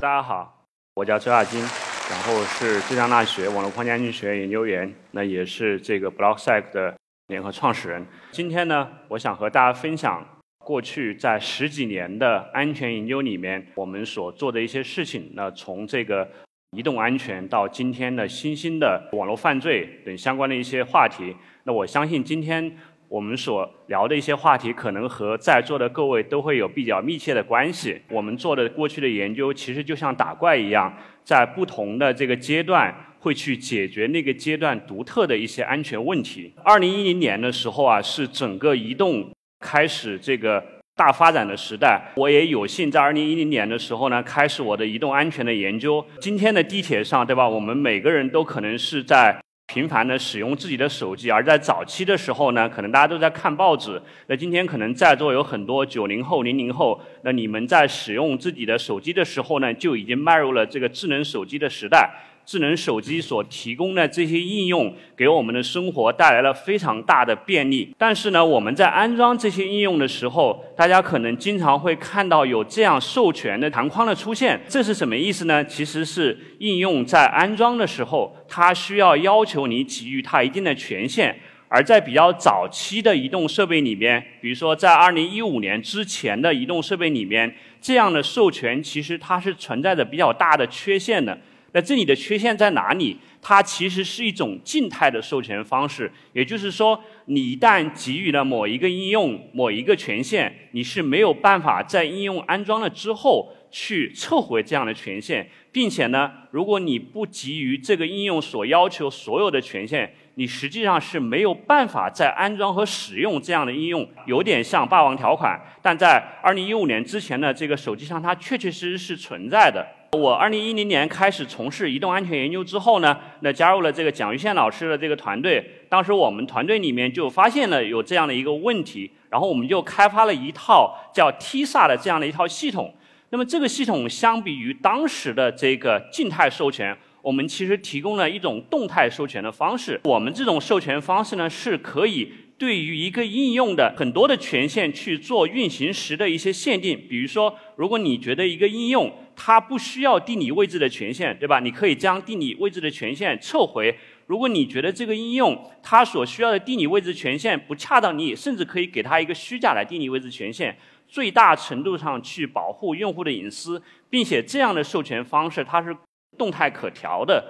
大家好，我叫周亚金，然后是浙江大学网络框架经济学院研究员，那也是这个 BlockSec 的联合创始人。今天呢，我想和大家分享过去在十几年的安全研究里面我们所做的一些事情。那从这个移动安全到今天的新兴的网络犯罪等相关的一些话题，那我相信今天。我们所聊的一些话题，可能和在座的各位都会有比较密切的关系。我们做的过去的研究，其实就像打怪一样，在不同的这个阶段，会去解决那个阶段独特的一些安全问题。二零一零年的时候啊，是整个移动开始这个大发展的时代。我也有幸在二零一零年的时候呢，开始我的移动安全的研究。今天的地铁上，对吧？我们每个人都可能是在。频繁的使用自己的手机，而在早期的时候呢，可能大家都在看报纸。那今天可能在座有很多九零后、零零后，那你们在使用自己的手机的时候呢，就已经迈入了这个智能手机的时代。智能手机所提供的这些应用，给我们的生活带来了非常大的便利。但是呢，我们在安装这些应用的时候，大家可能经常会看到有这样授权的弹框的出现。这是什么意思呢？其实是应用在安装的时候，它需要要求你给予它一定的权限。而在比较早期的移动设备里面，比如说在2015年之前的移动设备里面，这样的授权其实它是存在着比较大的缺陷的。那这里的缺陷在哪里？它其实是一种静态的授权方式，也就是说，你一旦给予了某一个应用某一个权限，你是没有办法在应用安装了之后去撤回这样的权限，并且呢，如果你不给予这个应用所要求所有的权限，你实际上是没有办法在安装和使用这样的应用，有点像霸王条款，但在二零一五年之前的这个手机上，它确确实实是存在的。我二零一零年开始从事移动安全研究之后呢，那加入了这个蒋玉宪老师的这个团队。当时我们团队里面就发现了有这样的一个问题，然后我们就开发了一套叫 TISA 的这样的一套系统。那么这个系统相比于当时的这个静态授权，我们其实提供了一种动态授权的方式。我们这种授权方式呢，是可以对于一个应用的很多的权限去做运行时的一些限定。比如说，如果你觉得一个应用，它不需要地理位置的权限，对吧？你可以将地理位置的权限撤回。如果你觉得这个应用它所需要的地理位置权限不恰当，你甚至可以给它一个虚假的地理位置权限，最大程度上去保护用户的隐私，并且这样的授权方式它是动态可调的。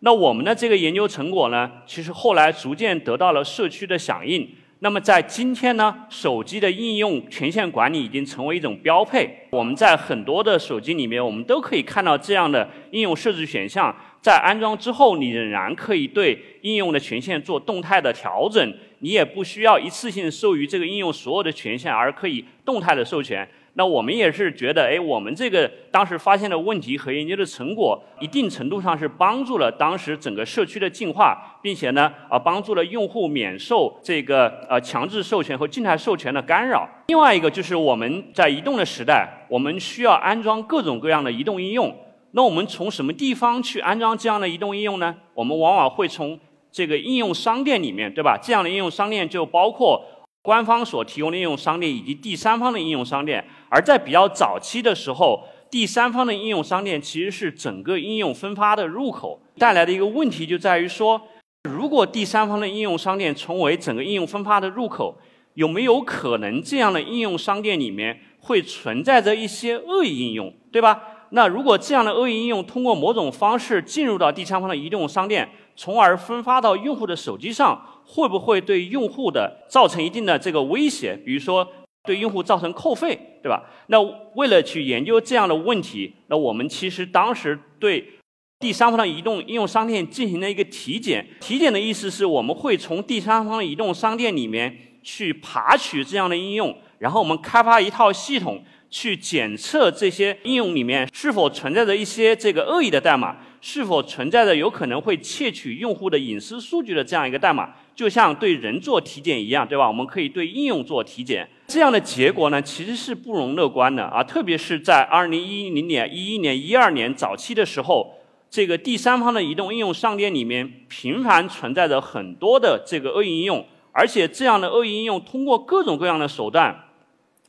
那我们的这个研究成果呢，其实后来逐渐得到了社区的响应。那么在今天呢，手机的应用权限管理已经成为一种标配。我们在很多的手机里面，我们都可以看到这样的应用设置选项。在安装之后，你仍然可以对应用的权限做动态的调整，你也不需要一次性授予这个应用所有的权限，而可以动态的授权。那我们也是觉得，哎，我们这个当时发现的问题和研究的成果，一定程度上是帮助了当时整个社区的进化，并且呢，啊，帮助了用户免受这个呃强制授权和静态授权的干扰。另外一个就是我们在移动的时代，我们需要安装各种各样的移动应用。那我们从什么地方去安装这样的移动应用呢？我们往往会从这个应用商店里面，对吧？这样的应用商店就包括。官方所提供的应用商店以及第三方的应用商店，而在比较早期的时候，第三方的应用商店其实是整个应用分发的入口。带来的一个问题就在于说，如果第三方的应用商店成为整个应用分发的入口，有没有可能这样的应用商店里面会存在着一些恶意应用，对吧？那如果这样的恶意应用通过某种方式进入到第三方的移动商店，从而分发到用户的手机上？会不会对用户的造成一定的这个威胁？比如说对用户造成扣费，对吧？那为了去研究这样的问题，那我们其实当时对第三方的移动应用商店进行了一个体检。体检的意思是我们会从第三方的移动商店里面去爬取这样的应用，然后我们开发一套系统去检测这些应用里面是否存在着一些这个恶意的代码，是否存在着有可能会窃取用户的隐私数据的这样一个代码。就像对人做体检一样，对吧？我们可以对应用做体检，这样的结果呢，其实是不容乐观的啊！特别是在二零一零年、一一年、一二年早期的时候，这个第三方的移动应用商店里面频繁存在着很多的这个恶意应用，而且这样的恶意应用通过各种各样的手段，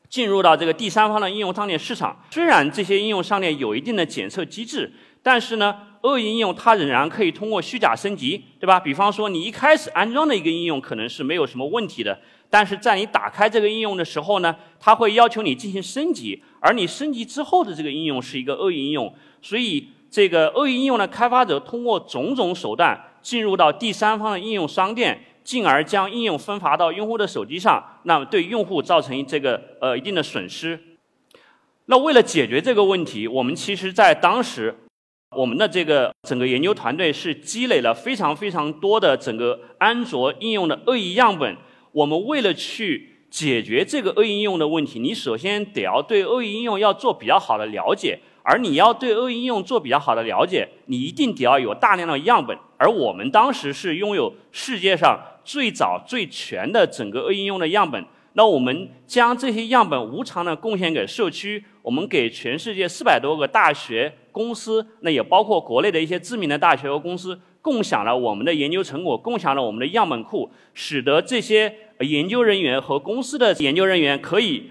进入到这个第三方的应用商店市场。虽然这些应用商店有一定的检测机制，但是呢，恶意应用它仍然可以通过虚假升级，对吧？比方说，你一开始安装的一个应用可能是没有什么问题的，但是在你打开这个应用的时候呢，它会要求你进行升级，而你升级之后的这个应用是一个恶意应用，所以这个恶意应用的开发者通过种种手段进入到第三方的应用商店。进而将应用分发到用户的手机上，那么对用户造成这个呃一定的损失。那为了解决这个问题，我们其实在当时，我们的这个整个研究团队是积累了非常非常多的整个安卓应用的恶意样本。我们为了去解决这个恶意应用的问题，你首先得要对恶意应用要做比较好的了解。而你要对恶意应用做比较好的了解，你一定得要有大量的样本。而我们当时是拥有世界上最早最全的整个恶意应用的样本。那我们将这些样本无偿的贡献给社区，我们给全世界四百多个大学、公司，那也包括国内的一些知名的大学和公司，共享了我们的研究成果，共享了我们的样本库，使得这些研究人员和公司的研究人员可以。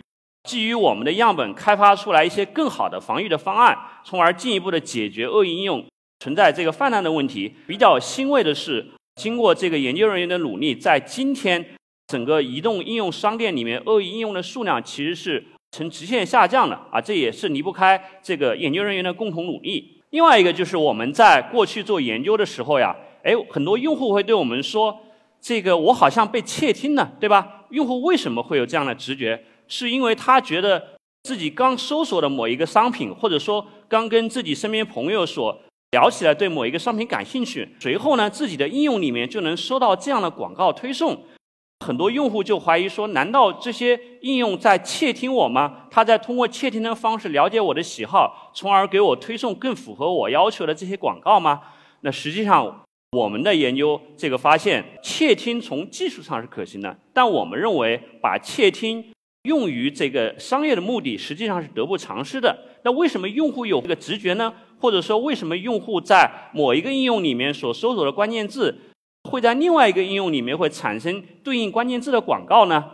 基于我们的样本开发出来一些更好的防御的方案，从而进一步的解决恶意应用存在这个泛滥的问题。比较欣慰的是，经过这个研究人员的努力，在今天整个移动应用商店里面，恶意应用的数量其实是呈直线下降的啊，这也是离不开这个研究人员的共同努力。另外一个就是我们在过去做研究的时候呀，哎，很多用户会对我们说，这个我好像被窃听了，对吧？用户为什么会有这样的直觉？是因为他觉得自己刚搜索的某一个商品，或者说刚跟自己身边朋友所聊起来，对某一个商品感兴趣，随后呢，自己的应用里面就能收到这样的广告推送。很多用户就怀疑说：难道这些应用在窃听我吗？他在通过窃听的方式了解我的喜好，从而给我推送更符合我要求的这些广告吗？那实际上，我们的研究这个发现，窃听从技术上是可行的，但我们认为把窃听用于这个商业的目的实际上是得不偿失的。那为什么用户有这个直觉呢？或者说，为什么用户在某一个应用里面所搜索的关键字，会在另外一个应用里面会产生对应关键字的广告呢？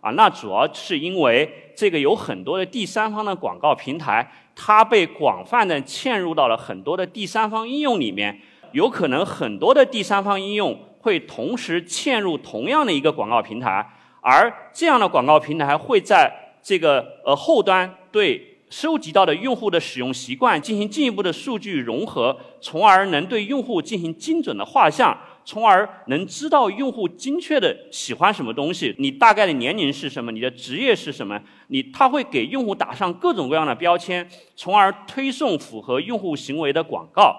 啊，那主要是因为这个有很多的第三方的广告平台，它被广泛的嵌入到了很多的第三方应用里面，有可能很多的第三方应用会同时嵌入同样的一个广告平台。而这样的广告平台会在这个呃后端对收集到的用户的使用习惯进行进一步的数据融合，从而能对用户进行精准的画像，从而能知道用户精确的喜欢什么东西，你大概的年龄是什么，你的职业是什么，你他会给用户打上各种各样的标签，从而推送符合用户行为的广告。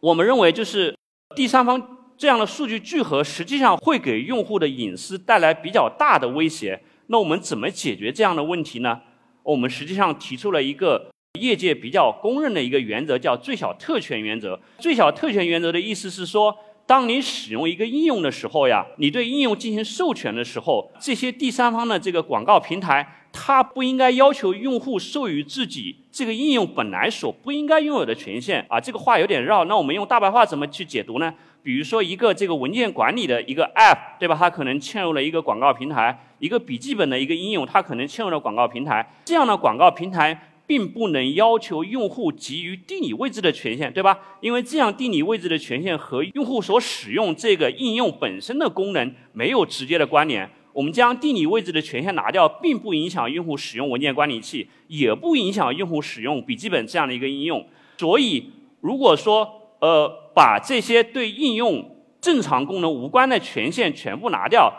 我们认为就是第三方。这样的数据聚合实际上会给用户的隐私带来比较大的威胁。那我们怎么解决这样的问题呢？我们实际上提出了一个业界比较公认的一个原则，叫最小特权原则。最小特权原则的意思是说，当你使用一个应用的时候呀，你对应用进行授权的时候，这些第三方的这个广告平台。它不应该要求用户授予自己这个应用本来所不应该拥有的权限啊，这个话有点绕。那我们用大白话怎么去解读呢？比如说一个这个文件管理的一个 App，对吧？它可能嵌入了一个广告平台；一个笔记本的一个应用，它可能嵌入了广告平台。这样的广告平台并不能要求用户给予地理位置的权限，对吧？因为这样地理位置的权限和用户所使用这个应用本身的功能没有直接的关联。我们将地理位置的权限拿掉，并不影响用户使用文件管理器，也不影响用户使用笔记本这样的一个应用。所以，如果说呃把这些对应用正常功能无关的权限全部拿掉，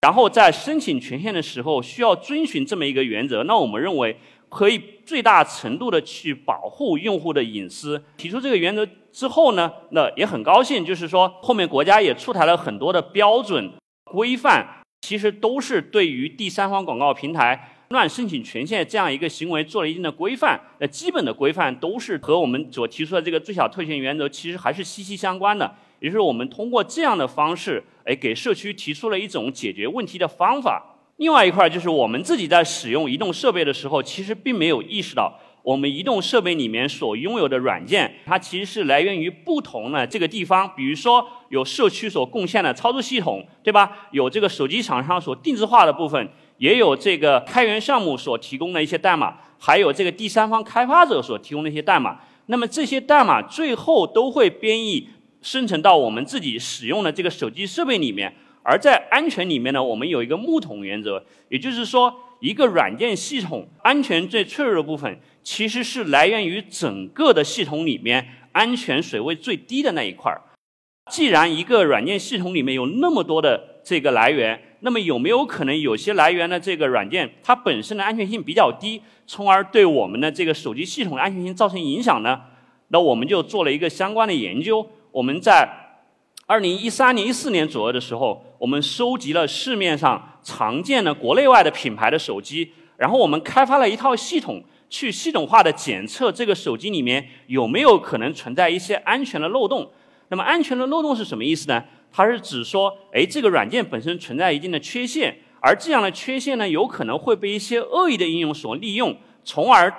然后在申请权限的时候需要遵循这么一个原则，那我们认为可以最大程度的去保护用户的隐私。提出这个原则之后呢，那也很高兴，就是说后面国家也出台了很多的标准规范。其实都是对于第三方广告平台乱申请权限这样一个行为做了一定的规范。那基本的规范都是和我们所提出的这个最小特权原则其实还是息息相关的。也就是我们通过这样的方式，哎，给社区提出了一种解决问题的方法。另外一块就是我们自己在使用移动设备的时候，其实并没有意识到。我们移动设备里面所拥有的软件，它其实是来源于不同的这个地方，比如说有社区所贡献的操作系统，对吧？有这个手机厂商所定制化的部分，也有这个开源项目所提供的一些代码，还有这个第三方开发者所提供的一些代码。那么这些代码最后都会编译生成到我们自己使用的这个手机设备里面。而在安全里面呢，我们有一个木桶原则，也就是说，一个软件系统安全最脆弱的部分，其实是来源于整个的系统里面安全水位最低的那一块儿。既然一个软件系统里面有那么多的这个来源，那么有没有可能有些来源的这个软件它本身的安全性比较低，从而对我们的这个手机系统的安全性造成影响呢？那我们就做了一个相关的研究。我们在二零一三年、一四年左右的时候，我们收集了市面上常见的国内外的品牌的手机，然后我们开发了一套系统，去系统化的检测这个手机里面有没有可能存在一些安全的漏洞。那么安全的漏洞是什么意思呢？它是指说，哎，这个软件本身存在一定的缺陷，而这样的缺陷呢，有可能会被一些恶意的应用所利用，从而。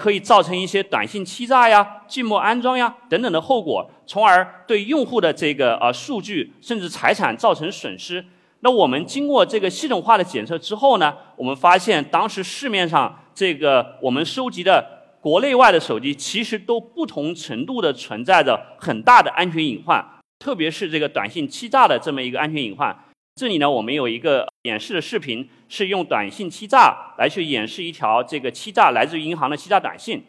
可以造成一些短信欺诈呀、静默安装呀等等的后果，从而对用户的这个呃数据甚至财产造成损失。那我们经过这个系统化的检测之后呢，我们发现当时市面上这个我们收集的国内外的手机，其实都不同程度的存在着很大的安全隐患，特别是这个短信欺诈的这么一个安全隐患。这里呢，我们有一个演示的视频，是用短信欺诈来去演示一条这个欺诈来自于银行的欺诈短信。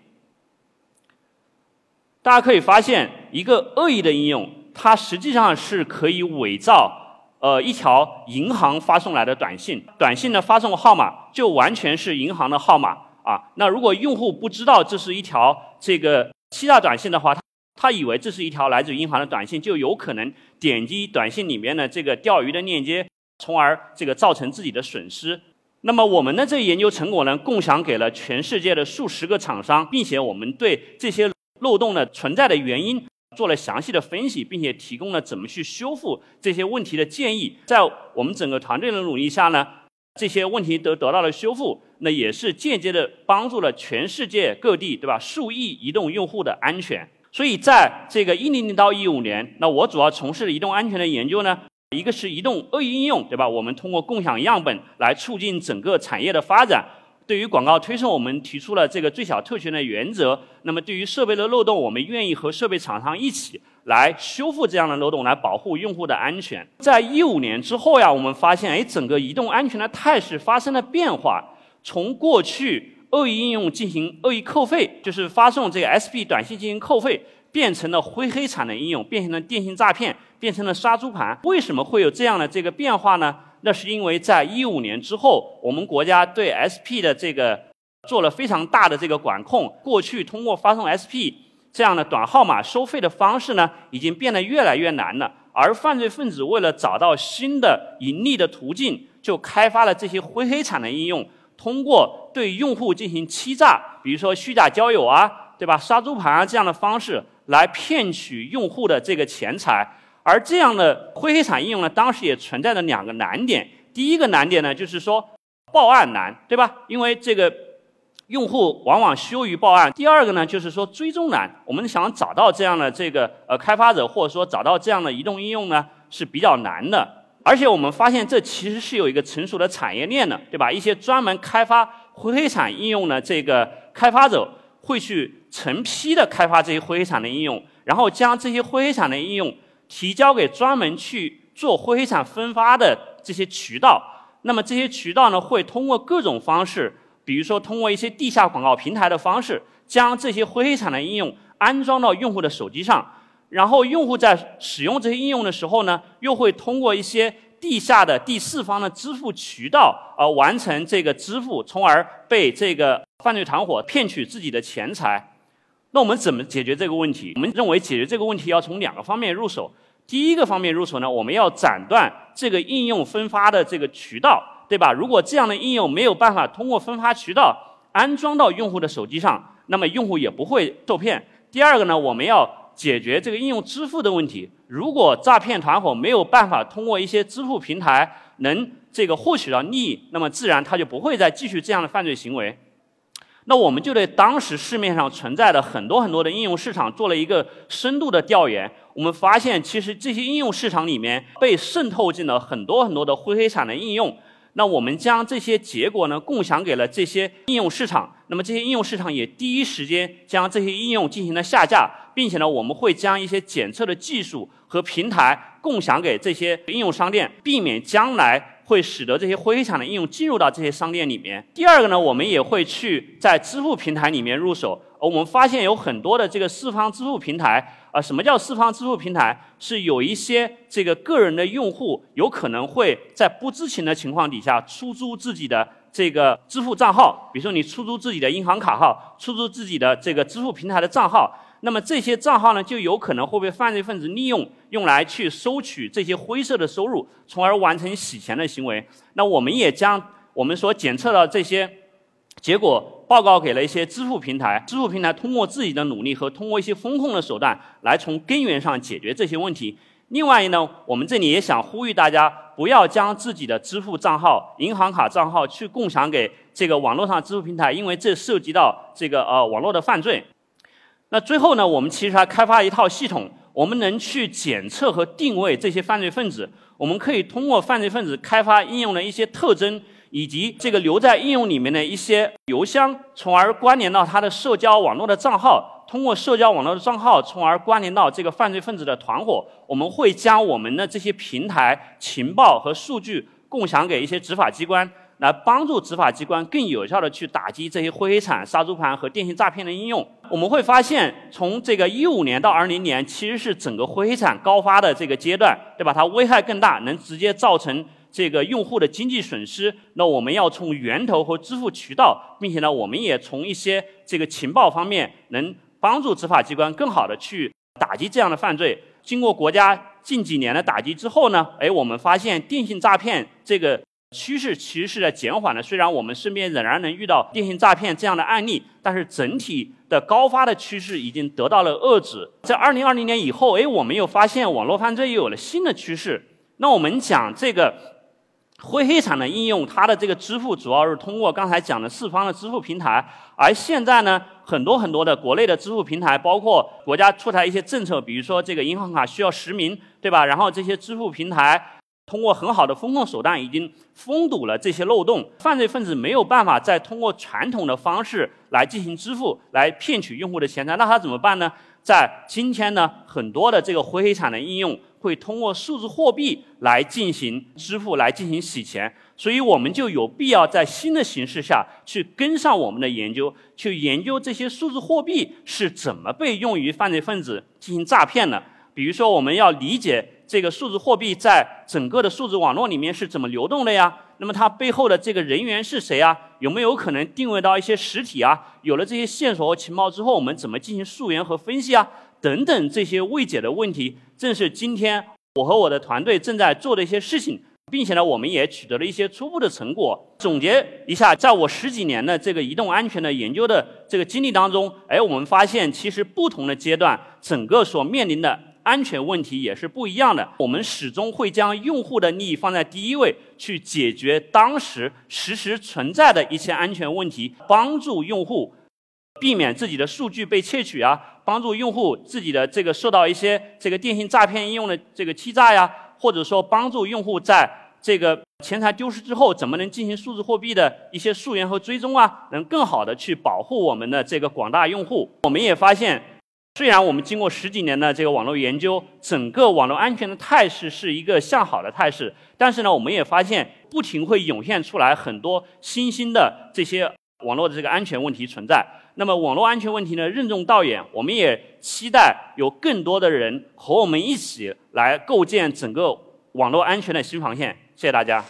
大家可以发现，一个恶意的应用，它实际上是可以伪造呃一条银行发送来的短信，短信的发送号码就完全是银行的号码啊。那如果用户不知道这是一条这个欺诈短信的话，他以为这是一条来自于银行的短信，就有可能。点击短信里面的这个钓鱼的链接，从而这个造成自己的损失。那么我们的这个研究成果呢，共享给了全世界的数十个厂商，并且我们对这些漏洞的存在的原因做了详细的分析，并且提供了怎么去修复这些问题的建议。在我们整个团队的努力下呢，这些问题都得到了修复，那也是间接的帮助了全世界各地，对吧？数亿移动用户的安全。所以在这个一零年到一五年，那我主要从事移动安全的研究呢，一个是移动恶意应用，对吧？我们通过共享样本来促进整个产业的发展。对于广告推送，我们提出了这个最小特权的原则。那么对于设备的漏洞，我们愿意和设备厂商一起来修复这样的漏洞，来保护用户的安全。在一五年之后呀，我们发现，哎，整个移动安全的态势发生了变化，从过去。恶意应用进行恶意扣费，就是发送这个 SP 短信进行扣费，变成了灰黑产的应用，变成了电信诈骗，变成了杀猪盘。为什么会有这样的这个变化呢？那是因为在一五年之后，我们国家对 SP 的这个做了非常大的这个管控。过去通过发送 SP 这样的短号码收费的方式呢，已经变得越来越难了。而犯罪分子为了找到新的盈利的途径，就开发了这些灰黑产的应用。通过对用户进行欺诈，比如说虚假交友啊，对吧？杀猪盘啊这样的方式来骗取用户的这个钱财。而这样的灰黑产应用呢，当时也存在着两个难点。第一个难点呢，就是说报案难，对吧？因为这个用户往往羞于报案。第二个呢，就是说追踪难。我们想找到这样的这个呃开发者，或者说找到这样的移动应用呢，是比较难的。而且我们发现，这其实是有一个成熟的产业链的，对吧？一些专门开发灰黑产应用呢这个开发者，会去成批的开发这些灰黑产的应用，然后将这些灰黑产的应用提交给专门去做灰黑产分发的这些渠道。那么这些渠道呢，会通过各种方式，比如说通过一些地下广告平台的方式，将这些灰黑产的应用安装到用户的手机上。然后用户在使用这些应用的时候呢，又会通过一些地下的第四方的支付渠道而完成这个支付，从而被这个犯罪团伙骗取自己的钱财。那我们怎么解决这个问题？我们认为解决这个问题要从两个方面入手。第一个方面入手呢，我们要斩断这个应用分发的这个渠道，对吧？如果这样的应用没有办法通过分发渠道安装到用户的手机上，那么用户也不会受骗。第二个呢，我们要解决这个应用支付的问题。如果诈骗团伙没有办法通过一些支付平台能这个获取到利益，那么自然他就不会再继续这样的犯罪行为。那我们就对当时市面上存在的很多很多的应用市场做了一个深度的调研。我们发现，其实这些应用市场里面被渗透进了很多很多的灰黑产的应用。那我们将这些结果呢共享给了这些应用市场，那么这些应用市场也第一时间将这些应用进行了下架，并且呢我们会将一些检测的技术和平台共享给这些应用商店，避免将来会使得这些灰黑产的应用进入到这些商店里面。第二个呢，我们也会去在支付平台里面入手。我们发现有很多的这个四方支付平台啊，什么叫四方支付平台？是有一些这个个人的用户有可能会在不知情的情况底下出租自己的这个支付账号，比如说你出租自己的银行卡号，出租自己的这个支付平台的账号，那么这些账号呢，就有可能会被犯罪分子利用，用来去收取这些灰色的收入，从而完成洗钱的行为。那我们也将我们所检测到这些结果。报告给了一些支付平台，支付平台通过自己的努力和通过一些风控的手段，来从根源上解决这些问题。另外呢，我们这里也想呼吁大家，不要将自己的支付账号、银行卡账号去共享给这个网络上支付平台，因为这涉及到这个呃网络的犯罪。那最后呢，我们其实还开发一套系统，我们能去检测和定位这些犯罪分子。我们可以通过犯罪分子开发应用的一些特征。以及这个留在应用里面的一些邮箱，从而关联到他的社交网络的账号，通过社交网络的账号，从而关联到这个犯罪分子的团伙。我们会将我们的这些平台情报和数据共享给一些执法机关，来帮助执法机关更有效的去打击这些灰产、杀猪盘和电信诈骗的应用。我们会发现，从这个一五年到二零年，其实是整个灰产高发的这个阶段，对吧？它危害更大，能直接造成。这个用户的经济损失，那我们要从源头和支付渠道，并且呢，我们也从一些这个情报方面，能帮助执法机关更好的去打击这样的犯罪。经过国家近几年的打击之后呢，哎，我们发现电信诈骗这个趋势其实是在减缓的。虽然我们身边仍然能遇到电信诈骗这样的案例，但是整体的高发的趋势已经得到了遏制。在二零二零年以后，哎，我们又发现网络犯罪又有了新的趋势。那我们讲这个。灰黑产的应用，它的这个支付主要是通过刚才讲的四方的支付平台，而现在呢，很多很多的国内的支付平台，包括国家出台一些政策，比如说这个银行卡需要实名，对吧？然后这些支付平台通过很好的风控手段，已经封堵了这些漏洞，犯罪分子没有办法再通过传统的方式来进行支付，来骗取用户的钱财，那他怎么办呢？在今天呢，很多的这个灰黑产的应用。会通过数字货币来进行支付，来进行洗钱，所以我们就有必要在新的形势下去跟上我们的研究，去研究这些数字货币是怎么被用于犯罪分子进行诈骗的。比如说，我们要理解这个数字货币在整个的数字网络里面是怎么流动的呀？那么它背后的这个人员是谁啊？有没有可能定位到一些实体啊？有了这些线索和情报之后，我们怎么进行溯源和分析啊？等等这些未解的问题，正是今天我和我的团队正在做的一些事情，并且呢，我们也取得了一些初步的成果。总结一下，在我十几年的这个移动安全的研究的这个经历当中，哎，我们发现其实不同的阶段，整个所面临的安全问题也是不一样的。我们始终会将用户的利益放在第一位，去解决当时实时存在的一些安全问题，帮助用户。避免自己的数据被窃取啊，帮助用户自己的这个受到一些这个电信诈骗应用的这个欺诈呀，或者说帮助用户在这个钱财丢失之后，怎么能进行数字货币的一些溯源和追踪啊，能更好的去保护我们的这个广大用户。我们也发现，虽然我们经过十几年的这个网络研究，整个网络安全的态势是一个向好的态势，但是呢，我们也发现不停会涌现出来很多新兴的这些网络的这个安全问题存在。那么网络安全问题呢，任重道远，我们也期待有更多的人和我们一起来构建整个网络安全的新防线。谢谢大家。